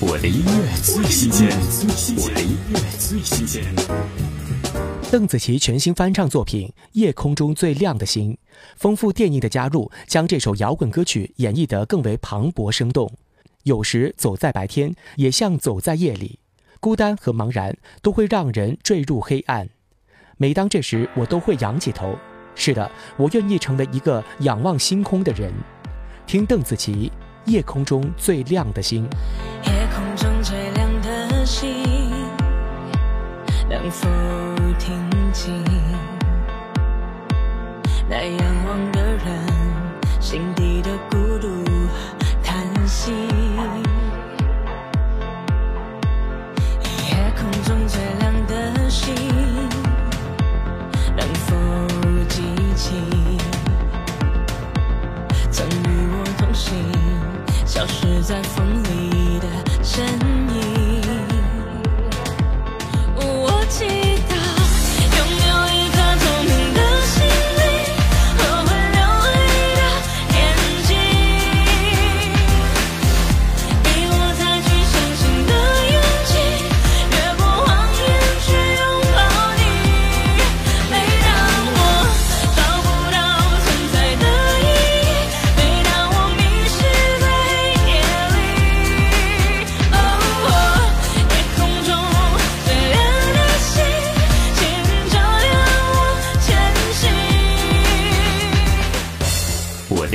我的音乐最新鲜，我的音乐最新鲜。邓紫棋全新翻唱作品《夜空中最亮的星》，丰富电音的加入，将这首摇滚歌曲演绎得更为磅礴生动。有时走在白天，也像走在夜里，孤单和茫然都会让人坠入黑暗。每当这时，我都会仰起头。是的，我愿意成为一个仰望星空的人。听邓紫棋。夜空中最亮的星，夜空中最亮的星，能否听清消失在风里。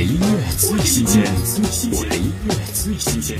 音乐最新鲜，我的音乐最新鲜。